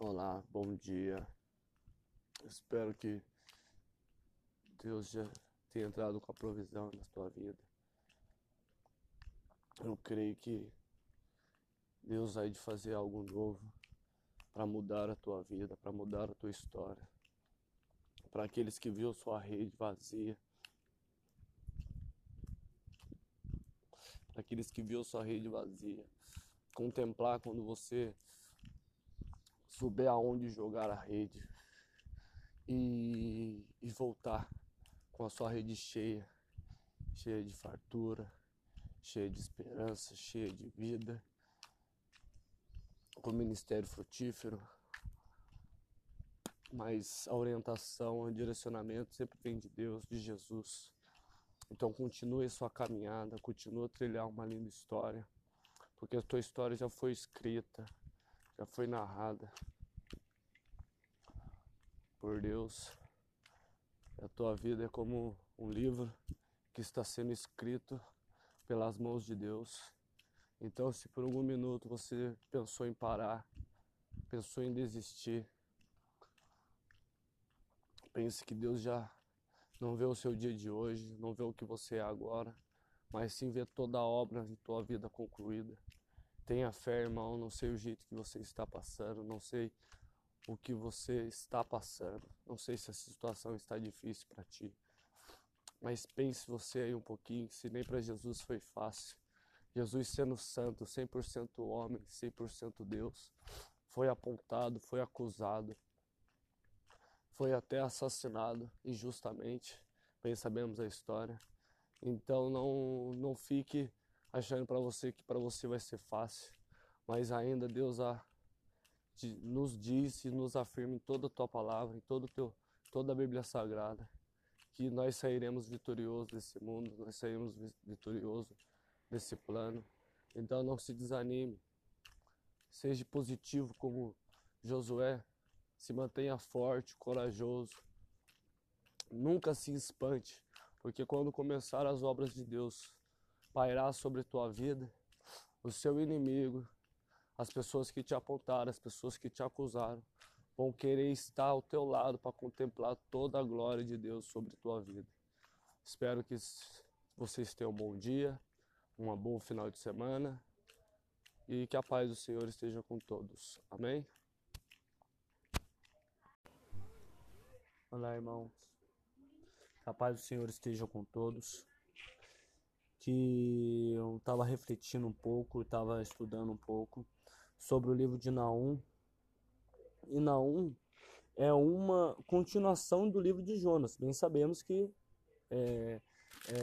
Olá, bom dia. Espero que Deus já tenha entrado com a provisão na tua vida. Eu creio que Deus vai de fazer algo novo para mudar a tua vida, para mudar a tua história. Para aqueles que viu sua rede vazia, para aqueles que viu sua rede vazia, contemplar quando você souber aonde jogar a rede e, e voltar com a sua rede cheia, cheia de fartura, cheia de esperança, cheia de vida, com o ministério frutífero. Mas a orientação, o direcionamento sempre vem de Deus, de Jesus. Então continue sua caminhada, continue a trilhar uma linda história, porque a tua história já foi escrita, já foi narrada por Deus. A tua vida é como um livro que está sendo escrito pelas mãos de Deus. Então, se por algum minuto você pensou em parar, pensou em desistir, pense que Deus já não vê o seu dia de hoje, não vê o que você é agora, mas sim vê toda a obra em tua vida concluída. Tenha fé, irmão. Não sei o jeito que você está passando, não sei o que você está passando, não sei se a situação está difícil para ti. Mas pense você aí um pouquinho, se nem para Jesus foi fácil. Jesus sendo santo, 100% homem, 100% Deus, foi apontado, foi acusado, foi até assassinado injustamente. Bem sabemos a história. Então não não fique achando para você que para você vai ser fácil, mas ainda Deus a, nos diz e nos afirma em toda a tua palavra, em todo teu, toda a Bíblia Sagrada, que nós sairemos vitoriosos desse mundo, nós sairemos vitoriosos desse plano. Então não se desanime, seja positivo como Josué, se mantenha forte, corajoso, nunca se espante, porque quando começar as obras de Deus, pairar sobre tua vida, o seu inimigo, as pessoas que te apontaram, as pessoas que te acusaram, vão querer estar ao teu lado para contemplar toda a glória de Deus sobre tua vida. Espero que vocês tenham um bom dia, um bom final de semana e que a paz do Senhor esteja com todos. Amém? Olá, irmãos. Que a paz do Senhor esteja com todos que eu estava refletindo um pouco, estava estudando um pouco sobre o livro de Naum. E Naum é uma continuação do livro de Jonas. Bem sabemos que, é, é,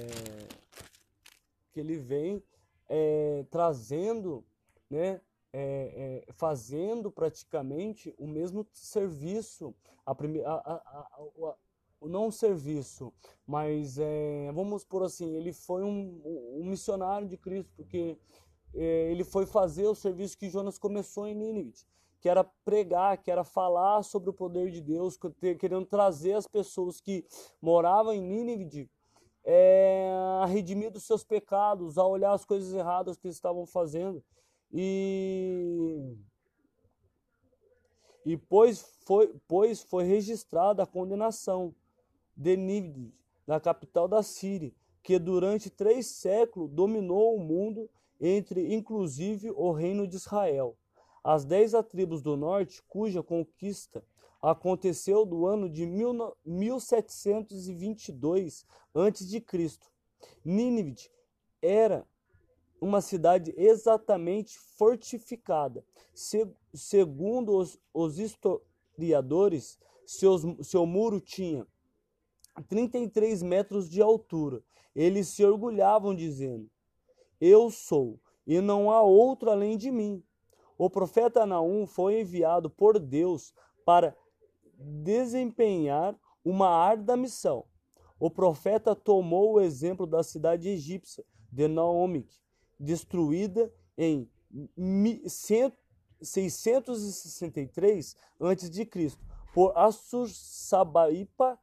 que ele vem é, trazendo, né, é, é, fazendo praticamente o mesmo serviço, a, a, a, não um serviço, mas é, vamos por assim, ele foi um, um missionário de Cristo, porque ele foi fazer o serviço que Jonas começou em Nínive, que era pregar, que era falar sobre o poder de Deus, querendo trazer as pessoas que moravam em Nínive é, a redimir dos seus pecados, a olhar as coisas erradas que eles estavam fazendo. E e pois foi, pois foi registrada a condenação de Nínive, na capital da Síria, que durante três séculos dominou o mundo, entre inclusive o reino de Israel. As dez tribos do norte, cuja conquista aconteceu do ano de 1722 a.C. Nínive era uma cidade exatamente fortificada. Se, segundo os, os historiadores, seus, seu muro tinha 33 metros de altura. Eles se orgulhavam, dizendo: Eu sou, e não há outro além de mim. O profeta Naum foi enviado por Deus para desempenhar uma árdua missão. O profeta tomou o exemplo da cidade egípcia de Naomic, destruída em 663 a.C. por Assur-Sabaipa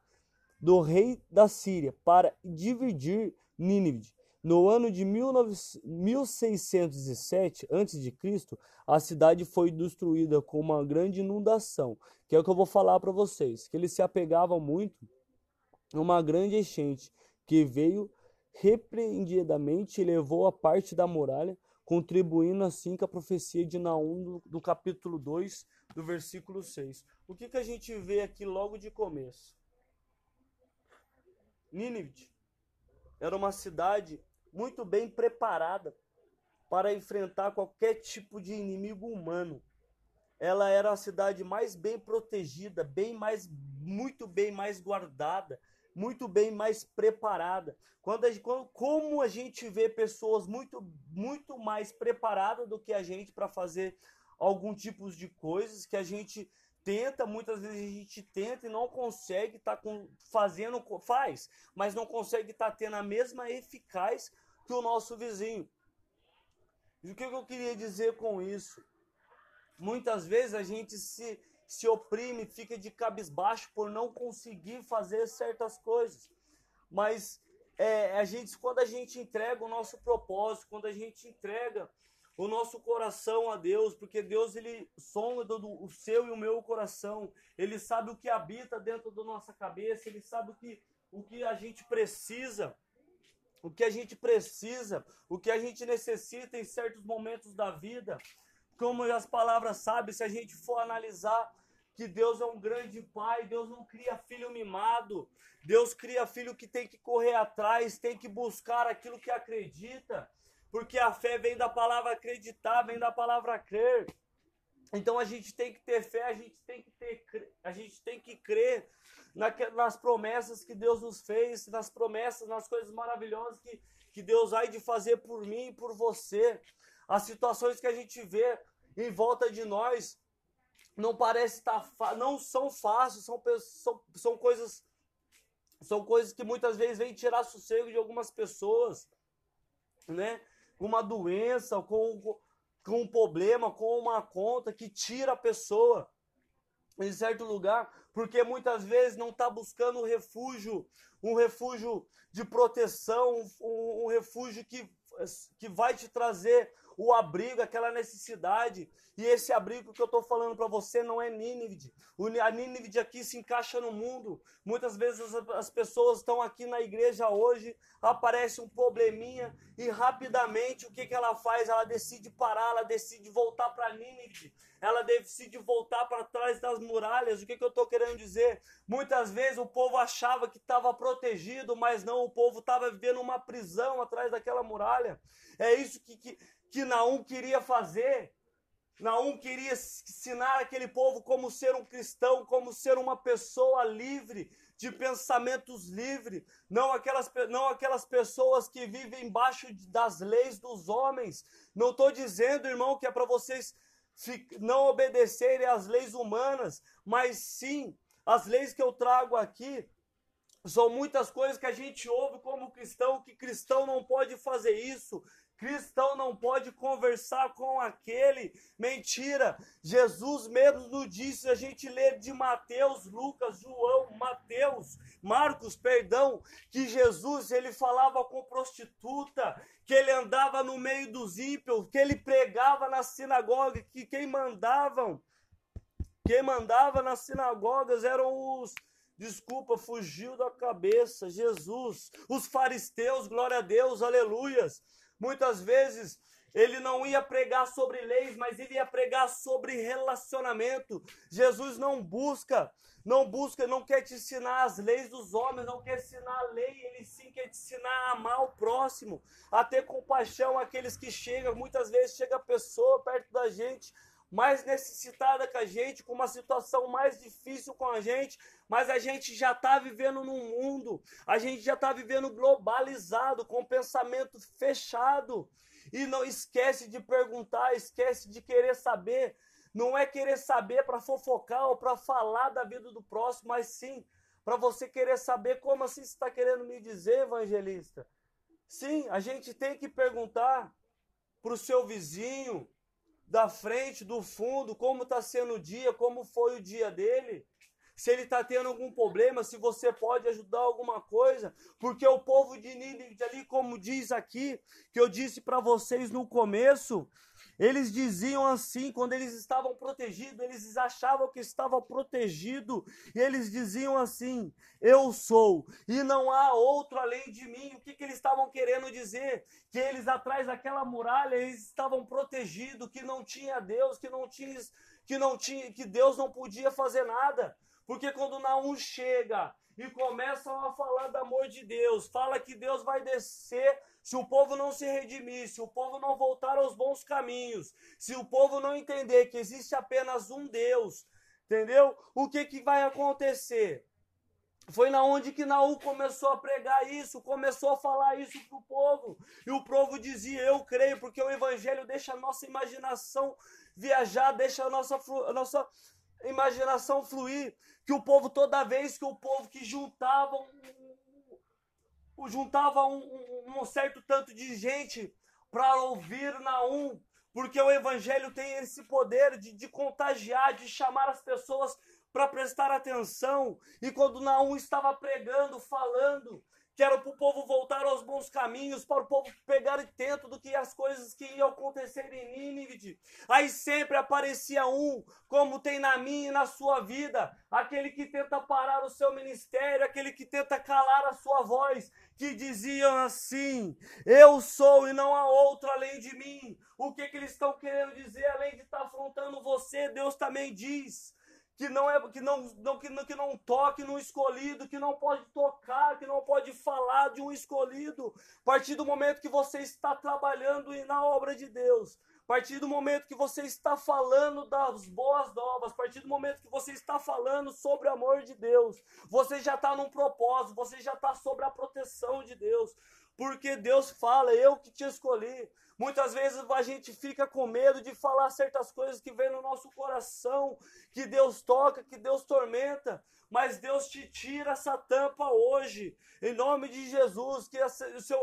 do rei da Síria para dividir Nínive No ano de 1607 a.C., a cidade foi destruída com uma grande inundação, que é o que eu vou falar para vocês, que eles se apegavam muito a uma grande enchente que veio repreendidamente e levou a parte da muralha, contribuindo assim com a profecia de Naum do, do capítulo 2, do versículo 6. O que, que a gente vê aqui logo de começo? Nínive era uma cidade muito bem preparada para enfrentar qualquer tipo de inimigo humano. Ela era a cidade mais bem protegida, bem mais, muito bem mais guardada, muito bem mais preparada. Quando a, como a gente vê pessoas muito, muito mais preparadas do que a gente para fazer algum tipo de coisas que a gente tenta, muitas vezes a gente tenta e não consegue estar tá fazendo, faz, mas não consegue estar tá tendo a mesma eficácia que o nosso vizinho. E o que eu queria dizer com isso? Muitas vezes a gente se, se oprime, fica de cabisbaixo por não conseguir fazer certas coisas. Mas é, a gente, quando a gente entrega o nosso propósito, quando a gente entrega o nosso coração a Deus, porque Deus ele sonda o seu e o meu coração. Ele sabe o que habita dentro da nossa cabeça, ele sabe o que, o que a gente precisa o que a gente precisa, o que a gente necessita em certos momentos da vida. Como as palavras sabem, se a gente for analisar que Deus é um grande pai, Deus não cria filho mimado, Deus cria filho que tem que correr atrás, tem que buscar aquilo que acredita, porque a fé vem da palavra acreditar, vem da palavra crer. Então a gente tem que ter fé, a gente tem que ter, a gente tem que crer nas promessas que Deus nos fez, nas promessas, nas coisas maravilhosas que, que Deus há de fazer por mim e por você. As situações que a gente vê em volta de nós não parece estar não são fáceis, são, são, são coisas são coisas que muitas vezes vêm tirar sossego de algumas pessoas, né? Uma doença, com, com um problema, com uma conta que tira a pessoa em certo lugar, porque muitas vezes não está buscando um refúgio, um refúgio de proteção, um, um refúgio que, que vai te trazer o abrigo, aquela necessidade. E esse abrigo que eu estou falando para você não é Nínive. A Nínive aqui se encaixa no mundo. Muitas vezes as, as pessoas estão aqui na igreja hoje, aparece um probleminha e rapidamente o que, que ela faz? Ela decide parar, ela decide voltar para Nínive. Ela decide voltar para trás das muralhas. O que, que eu estou querendo dizer? Muitas vezes o povo achava que estava protegido, mas não, o povo estava vivendo uma prisão atrás daquela muralha. É isso que, que, que Naum queria fazer. Naum queria ensinar aquele povo como ser um cristão, como ser uma pessoa livre, de pensamentos livres, não aquelas, não aquelas pessoas que vivem embaixo das leis dos homens. Não estou dizendo, irmão, que é para vocês não obedecerem às leis humanas, mas sim as leis que eu trago aqui são muitas coisas que a gente ouve como cristão, que cristão não pode fazer isso, Cristão não pode conversar com aquele. Mentira. Jesus mesmo nos disse, a gente lê de Mateus, Lucas, João, Mateus, Marcos, perdão, que Jesus ele falava com prostituta, que ele andava no meio dos ímpios, que ele pregava na sinagoga, que quem mandavam, quem mandava nas sinagogas eram os Desculpa, fugiu da cabeça. Jesus, os fariseus, glória a Deus, aleluias. Muitas vezes ele não ia pregar sobre leis, mas ele ia pregar sobre relacionamento. Jesus não busca, não busca, não quer te ensinar as leis dos homens, não quer ensinar a lei, ele sim quer te ensinar a amar o próximo, a ter compaixão àqueles que chegam. Muitas vezes chega a pessoa perto da gente mais necessitada que a gente, com uma situação mais difícil com a gente, mas a gente já está vivendo num mundo, a gente já está vivendo globalizado, com pensamento fechado. E não esquece de perguntar, esquece de querer saber. Não é querer saber para fofocar ou para falar da vida do próximo, mas sim para você querer saber como assim você está querendo me dizer, evangelista. Sim, a gente tem que perguntar para o seu vizinho, da frente, do fundo, como está sendo o dia, como foi o dia dele. Se ele está tendo algum problema, se você pode ajudar alguma coisa, porque o povo de Nínive ali, como diz aqui, que eu disse para vocês no começo, eles diziam assim, quando eles estavam protegidos, eles achavam que estavam protegidos, e eles diziam assim: Eu sou, e não há outro além de mim. O que, que eles estavam querendo dizer? Que eles atrás daquela muralha, eles estavam protegidos, que não tinha Deus, que não tinha, que não tinha, que Deus não podia fazer nada. Porque quando Naum chega e começam a falar do amor de Deus, fala que Deus vai descer se o povo não se redimir, se o povo não voltar aos bons caminhos, se o povo não entender que existe apenas um Deus, entendeu? O que, que vai acontecer? Foi na onde que Naú começou a pregar isso, começou a falar isso para o povo. E o povo dizia: Eu creio, porque o Evangelho deixa a nossa imaginação viajar, deixa a nossa, a nossa imaginação fluir. Que o povo, toda vez que o povo que juntava juntava um, um, um certo tanto de gente para ouvir Naum, porque o evangelho tem esse poder de, de contagiar, de chamar as pessoas para prestar atenção. E quando Naum estava pregando, falando, que era para o povo voltar aos bons caminhos, para o povo pegar atento do que as coisas que iam acontecer em Nínive. Aí sempre aparecia um, como tem na minha e na sua vida, aquele que tenta parar o seu ministério, aquele que tenta calar a sua voz, que diziam assim: Eu sou e não há outro além de mim. O que, que eles estão querendo dizer, além de estar tá afrontando você, Deus também diz que não é que não, não, que, não, que não toque no escolhido, que não pode tocar, que não pode falar de um escolhido. A partir do momento que você está trabalhando na obra de Deus, a partir do momento que você está falando das boas novas, a partir do momento que você está falando sobre o amor de Deus, você já está num propósito, você já está sobre a proteção de Deus. Porque Deus fala, eu que te escolhi. Muitas vezes a gente fica com medo de falar certas coisas que vem no nosso coração, que Deus toca, que Deus tormenta, mas Deus te tira essa tampa hoje, em nome de Jesus, que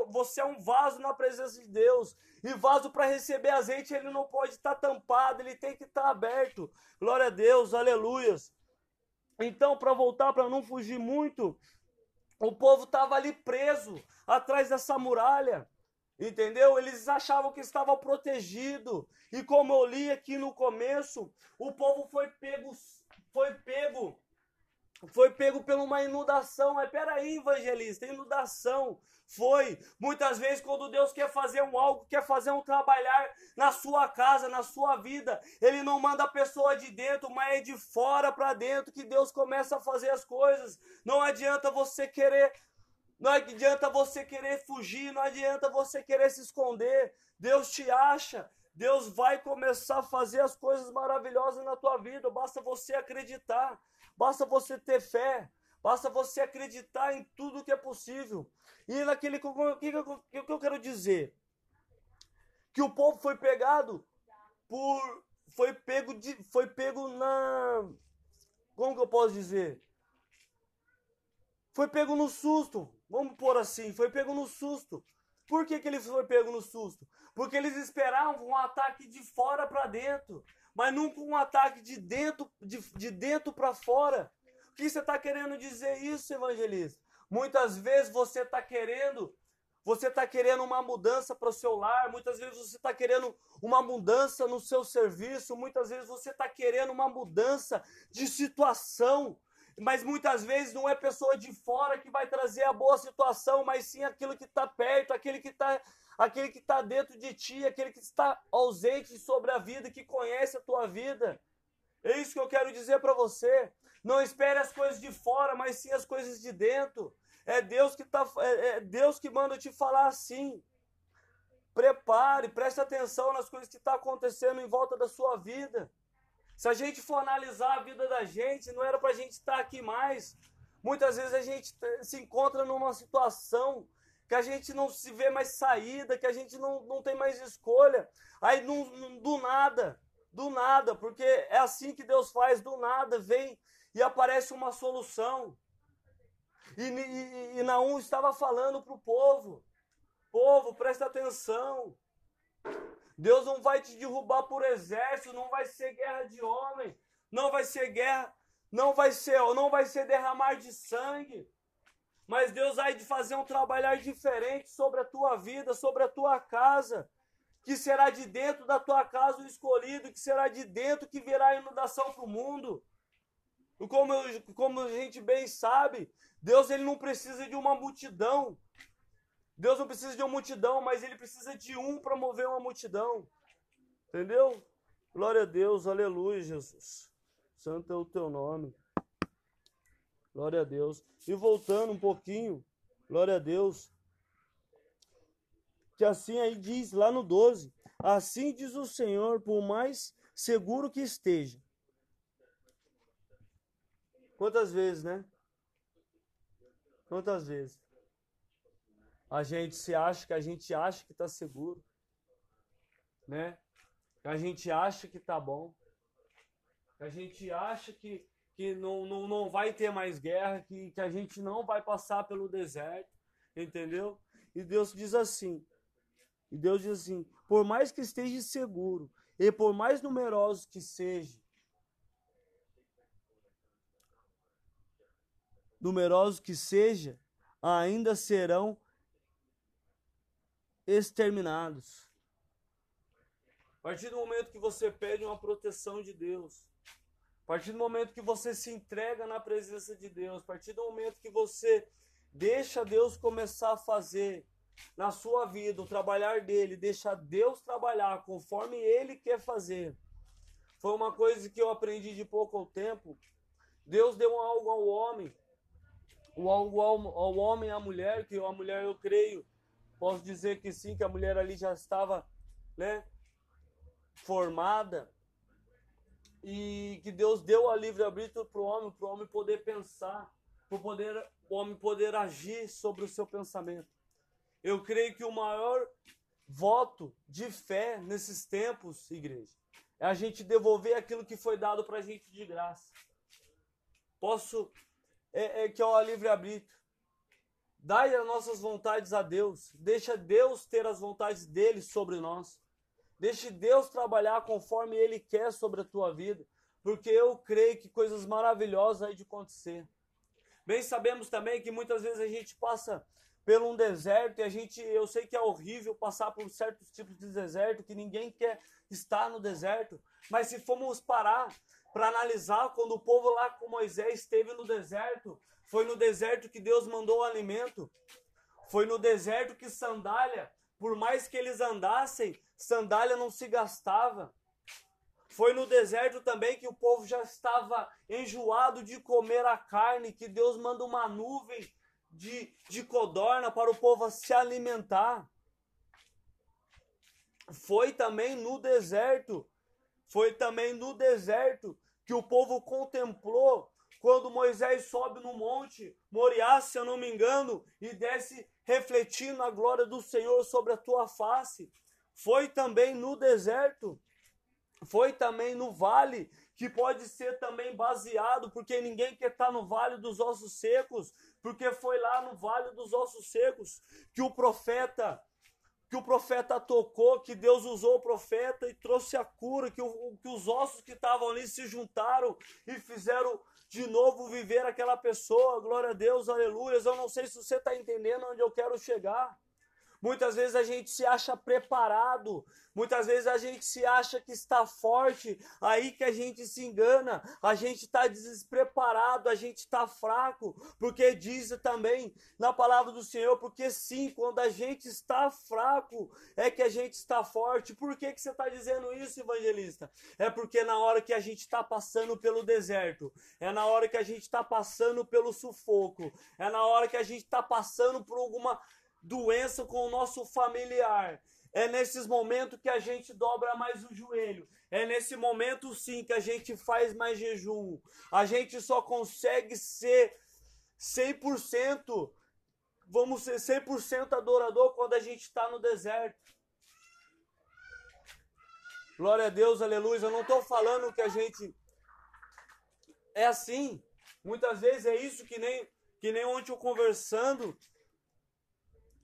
você é um vaso na presença de Deus, e vaso para receber azeite, ele não pode estar tá tampado, ele tem que estar tá aberto. Glória a Deus, aleluias. Então, para voltar, para não fugir muito, o povo estava ali preso atrás dessa muralha. Entendeu? Eles achavam que estavam protegidos. E como eu li aqui no começo, o povo foi pego, foi pego, foi pego por uma inundação. Mas peraí, evangelista, inundação. Foi. Muitas vezes, quando Deus quer fazer um algo, quer fazer um trabalhar na sua casa, na sua vida, Ele não manda a pessoa de dentro, mas é de fora para dentro que Deus começa a fazer as coisas. Não adianta você querer não adianta você querer fugir, não adianta você querer se esconder. Deus te acha. Deus vai começar a fazer as coisas maravilhosas na tua vida. Basta você acreditar. Basta você ter fé. Basta você acreditar em tudo que é possível. E naquele o que, que, eu quero dizer? Que o povo foi pegado por foi pego de foi pego na como que eu posso dizer? Foi pego no susto. Vamos pôr assim, foi pego no susto. Por que, que ele foi pego no susto? Porque eles esperavam um ataque de fora para dentro, mas nunca um ataque de dentro de, de dentro para fora. O que você está querendo dizer isso, evangelista? Muitas vezes você está querendo, você está querendo uma mudança para o seu lar, muitas vezes você está querendo uma mudança no seu serviço, muitas vezes você está querendo uma mudança de situação mas muitas vezes não é pessoa de fora que vai trazer a boa situação, mas sim aquilo que está perto, aquele que está aquele que está dentro de ti, aquele que está ausente sobre a vida, que conhece a tua vida. É isso que eu quero dizer para você. Não espere as coisas de fora, mas sim as coisas de dentro. É Deus que tá, é, é Deus que manda te falar assim. Prepare, preste atenção nas coisas que estão tá acontecendo em volta da sua vida. Se a gente for analisar a vida da gente, não era para a gente estar aqui mais. Muitas vezes a gente se encontra numa situação que a gente não se vê mais saída, que a gente não, não tem mais escolha. Aí do nada, do nada, porque é assim que Deus faz, do nada vem e aparece uma solução. E, e, e Naum estava falando para o povo: povo, presta atenção. Deus não vai te derrubar por exército, não vai ser guerra de homem, não vai ser guerra, não vai ser, não vai ser derramar de sangue, mas Deus vai de fazer um trabalhar diferente sobre a tua vida, sobre a tua casa, que será de dentro da tua casa o escolhido, que será de dentro que virá inundação para o mundo. Como, como a gente bem sabe, Deus ele não precisa de uma multidão. Deus não precisa de uma multidão, mas ele precisa de um para mover uma multidão. Entendeu? Glória a Deus, aleluia, Jesus. Santo é o teu nome. Glória a Deus. E voltando um pouquinho, glória a Deus. Que assim aí diz lá no 12: Assim diz o Senhor, por mais seguro que esteja. Quantas vezes, né? Quantas vezes? A gente se acha que a gente acha que está seguro, né? Que a gente acha que está bom, que a gente acha que, que não, não, não vai ter mais guerra, que, que a gente não vai passar pelo deserto, entendeu? E Deus diz assim, e Deus diz assim, por mais que esteja seguro, e por mais numerosos que seja, numerosos que seja, ainda serão exterminados. A partir do momento que você pede uma proteção de Deus, a partir do momento que você se entrega na presença de Deus, a partir do momento que você deixa Deus começar a fazer na sua vida o trabalhar dele, deixa Deus trabalhar conforme ele quer fazer. Foi uma coisa que eu aprendi de pouco ao tempo. Deus deu algo ao homem o ao, ao, ao homem e à mulher, que a mulher eu creio, posso dizer que sim, que a mulher ali já estava, né, formada, e que Deus deu a livre-arbítrio para o homem, para o homem poder pensar, para poder, o homem poder agir sobre o seu pensamento. Eu creio que o maior voto de fé nesses tempos, igreja, é a gente devolver aquilo que foi dado para a gente de graça. Posso é, é, que é o livre-arbítrio. Dai as nossas vontades a Deus. Deixa Deus ter as vontades dele sobre nós. Deixe Deus trabalhar conforme Ele quer sobre a tua vida. Porque eu creio que coisas maravilhosas aí de acontecer. Bem, sabemos também que muitas vezes a gente passa por um deserto e a gente, eu sei que é horrível passar por certos tipos de deserto, que ninguém quer estar no deserto, mas se formos parar para analisar quando o povo lá com Moisés esteve no deserto. Foi no deserto que Deus mandou o alimento. Foi no deserto que sandália, por mais que eles andassem, sandália não se gastava. Foi no deserto também que o povo já estava enjoado de comer a carne, que Deus manda uma nuvem de, de codorna para o povo se alimentar. Foi também no deserto foi também no deserto que o povo contemplou quando Moisés sobe no monte Moriá, se eu não me engano, e desce refletindo a glória do Senhor sobre a tua face. Foi também no deserto, foi também no vale, que pode ser também baseado, porque ninguém quer estar no vale dos ossos secos, porque foi lá no vale dos ossos secos que o profeta que o profeta tocou, que Deus usou o profeta e trouxe a cura, que, o, que os ossos que estavam ali se juntaram e fizeram de novo viver aquela pessoa. Glória a Deus, aleluia. Eu não sei se você está entendendo onde eu quero chegar. Muitas vezes a gente se acha preparado, muitas vezes a gente se acha que está forte, aí que a gente se engana, a gente está despreparado, a gente está fraco, porque diz também na palavra do Senhor, porque sim, quando a gente está fraco, é que a gente está forte. Por que, que você está dizendo isso, evangelista? É porque na hora que a gente está passando pelo deserto, é na hora que a gente está passando pelo sufoco, é na hora que a gente está passando por alguma doença com o nosso familiar. É nesses momentos que a gente dobra mais o joelho. É nesse momento sim que a gente faz mais jejum. A gente só consegue ser 100%, vamos ser 100% adorador quando a gente está no deserto. Glória a Deus, aleluia. Eu não estou falando que a gente é assim. Muitas vezes é isso que nem que nem ontem eu conversando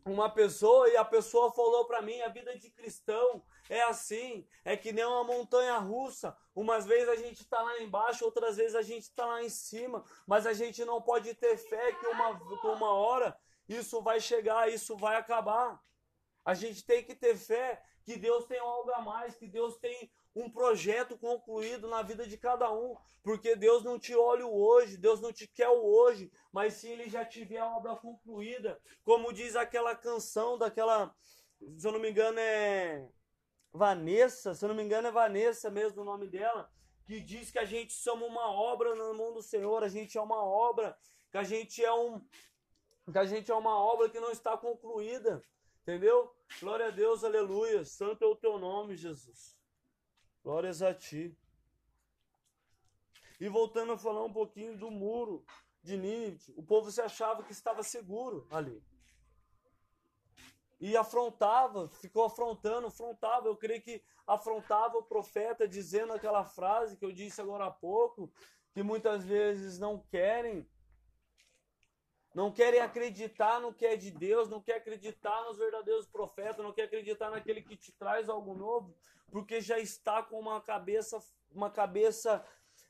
uma pessoa e a pessoa falou para mim, a vida de cristão é assim, é que nem uma montanha russa. Umas vezes a gente está lá embaixo, outras vezes a gente está lá em cima, mas a gente não pode ter fé que uma, que uma hora isso vai chegar, isso vai acabar. A gente tem que ter fé que Deus tem algo a mais, que Deus tem um projeto concluído na vida de cada um, porque Deus não te olha hoje, Deus não te quer hoje, mas sim Ele já tiver a obra concluída, como diz aquela canção daquela, se eu não me engano é Vanessa, se eu não me engano é Vanessa mesmo o nome dela, que diz que a gente somos uma obra na mão do Senhor, a gente é uma obra, que a gente é um, que a gente é uma obra que não está concluída, entendeu? Glória a Deus, aleluia, santo é o teu nome, Jesus. Glórias a ti. E voltando a falar um pouquinho do muro de Nínive, o povo se achava que estava seguro ali. E afrontava, ficou afrontando, afrontava. Eu creio que afrontava o profeta dizendo aquela frase que eu disse agora há pouco, que muitas vezes não querem não querem acreditar no que é de Deus, não quer acreditar nos verdadeiros profetas, não quer acreditar naquele que te traz algo novo, porque já está com uma cabeça, uma cabeça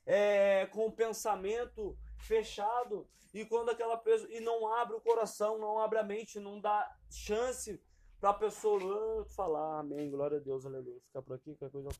é, com o pensamento fechado e quando aquela pessoa e não abre o coração, não abre a mente, não dá chance para a pessoa falar, amém, glória a Deus, aleluia. Ficar por aqui, qualquer coisa eu